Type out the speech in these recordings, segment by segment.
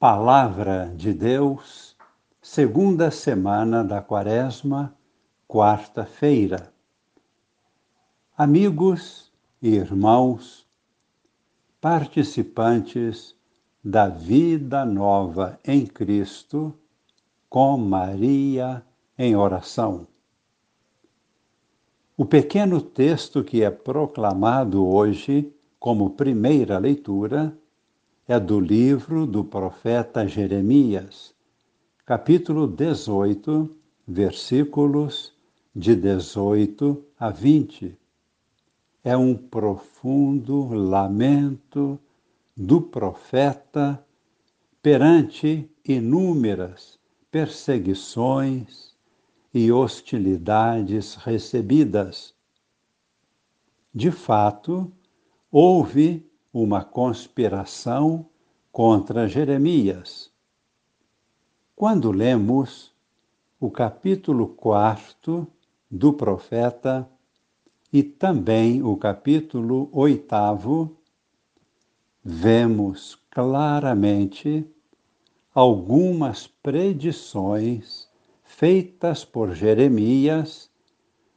Palavra de Deus, segunda semana da Quaresma, quarta-feira. Amigos e irmãos, participantes da vida nova em Cristo, com Maria em oração. O pequeno texto que é proclamado hoje como primeira leitura é do livro do profeta Jeremias, capítulo 18, versículos de 18 a 20. É um profundo lamento do profeta perante inúmeras perseguições e hostilidades recebidas. De fato, houve uma conspiração contra Jeremias. Quando lemos o capítulo 4 do profeta e também o capítulo 8, vemos claramente algumas predições feitas por Jeremias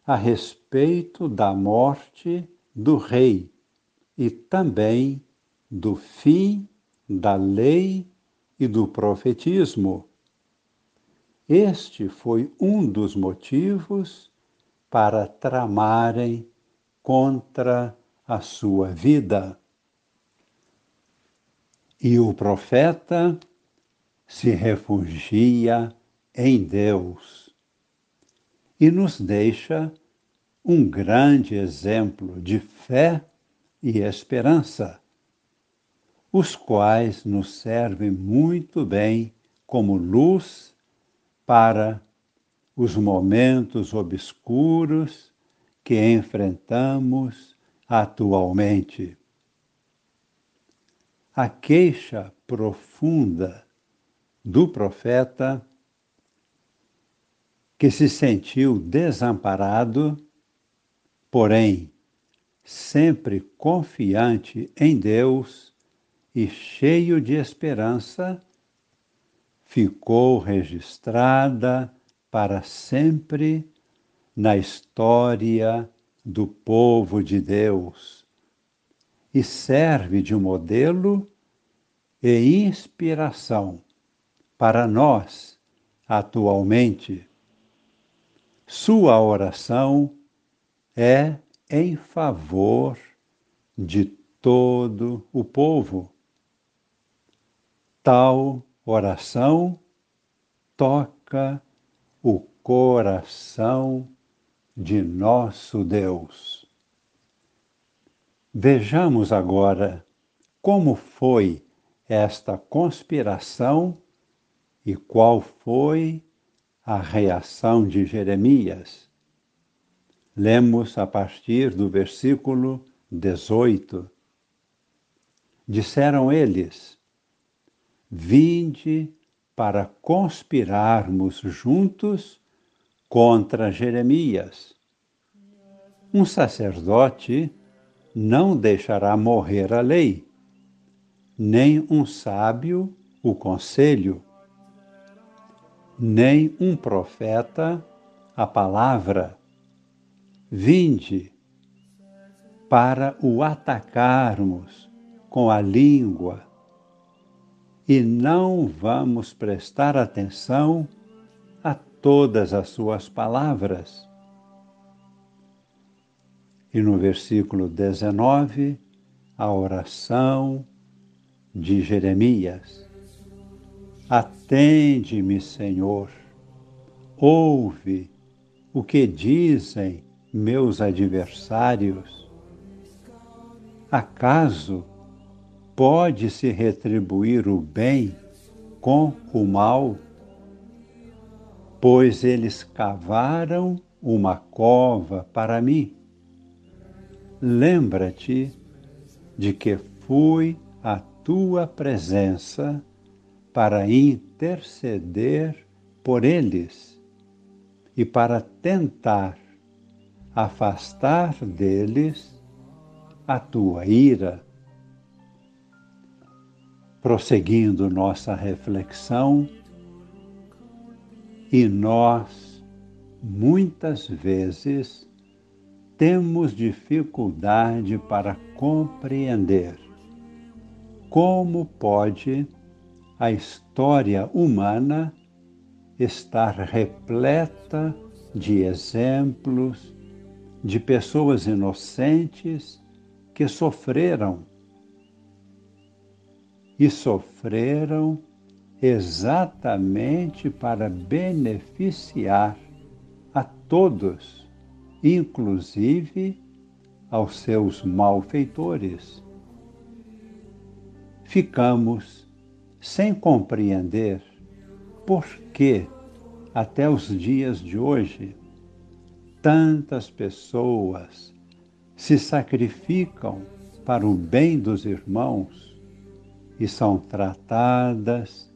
a respeito da morte do rei e também do fim da lei e do profetismo. Este foi um dos motivos para tramarem contra a sua vida. E o profeta se refugia em Deus e nos deixa um grande exemplo de fé e esperança, os quais nos servem muito bem como luz para os momentos obscuros que enfrentamos atualmente. A queixa profunda do profeta que se sentiu desamparado, porém sempre confiante em Deus e cheio de esperança, ficou registrada para sempre na história do povo de Deus e serve de modelo e inspiração para nós atualmente. Sua oração é em favor de todo o povo. Tal oração toca o coração de nosso Deus. Vejamos agora como foi esta conspiração e qual foi a reação de Jeremias. Lemos a partir do versículo 18. Disseram eles: Vinde para conspirarmos juntos contra Jeremias. Um sacerdote não deixará morrer a lei, nem um sábio o conselho, nem um profeta a palavra Vinde para o atacarmos com a língua e não vamos prestar atenção a todas as suas palavras. E no versículo 19, a oração de Jeremias. Atende-me, Senhor, ouve o que dizem meus adversários? Acaso pode-se retribuir o bem com o mal? Pois eles cavaram uma cova para mim. Lembra-te de que fui à tua presença para interceder por eles e para tentar afastar deles a tua ira. prosseguindo nossa reflexão, e nós, muitas vezes, temos dificuldade para compreender como pode a história humana estar repleta de exemplos de pessoas inocentes que sofreram e sofreram exatamente para beneficiar a todos, inclusive aos seus malfeitores. Ficamos sem compreender por que, até os dias de hoje, tantas pessoas se sacrificam para o bem dos irmãos e são tratadas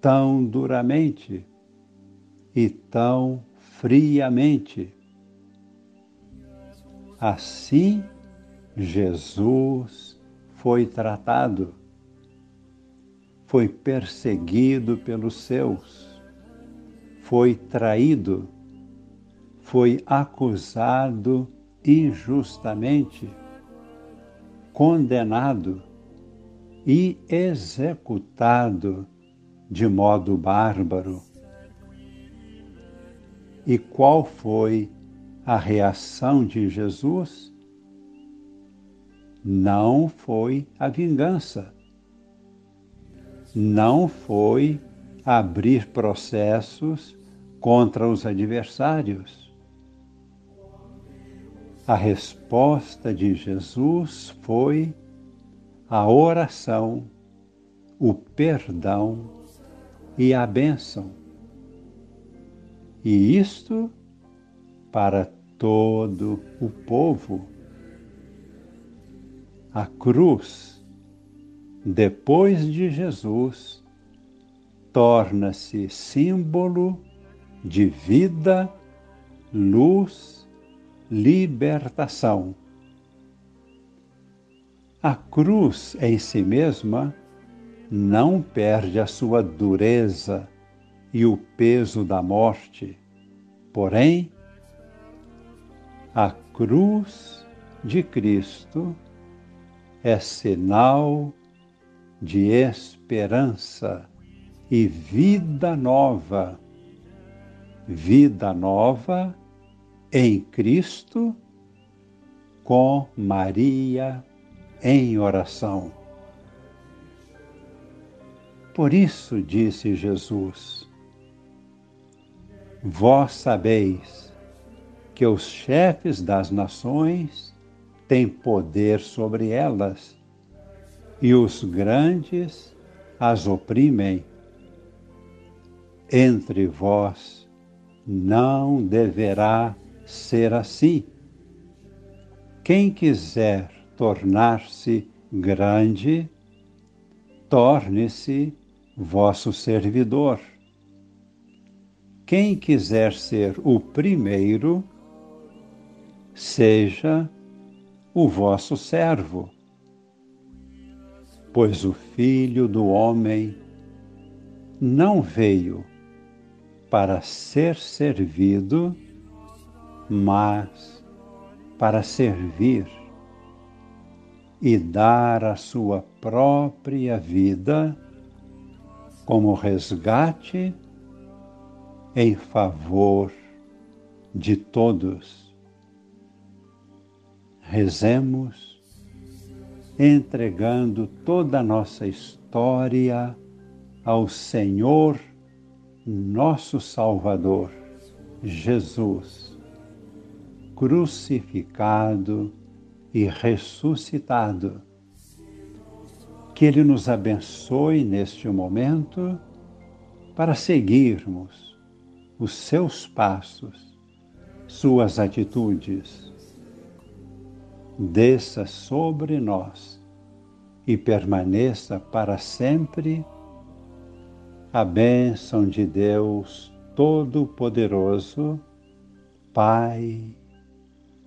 tão duramente e tão friamente. Assim, Jesus foi tratado, foi perseguido pelos seus, foi traído, foi acusado injustamente, condenado e executado de modo bárbaro. E qual foi a reação de Jesus? Não foi a vingança, não foi abrir processos contra os adversários. A resposta de Jesus foi a oração, o perdão e a bênção. E isto para todo o povo. A cruz, depois de Jesus, torna-se símbolo de vida, luz, libertação. A cruz em si mesma não perde a sua dureza e o peso da morte. Porém, a cruz de Cristo é sinal de esperança e vida nova. Vida nova em Cristo com Maria em oração. Por isso disse Jesus: Vós sabeis que os chefes das nações têm poder sobre elas, e os grandes as oprimem. Entre vós não deverá ser assim. Quem quiser tornar-se grande, torne-se vosso servidor. Quem quiser ser o primeiro, seja o vosso servo. Pois o Filho do Homem não veio para ser servido, mas para servir e dar a sua própria vida como resgate em favor de todos. Rezemos, entregando toda a nossa história ao Senhor, nosso Salvador, Jesus, crucificado e ressuscitado que Ele nos abençoe neste momento para seguirmos os seus passos, suas atitudes. Desça sobre nós e permaneça para sempre a bênção de Deus Todo-Poderoso, Pai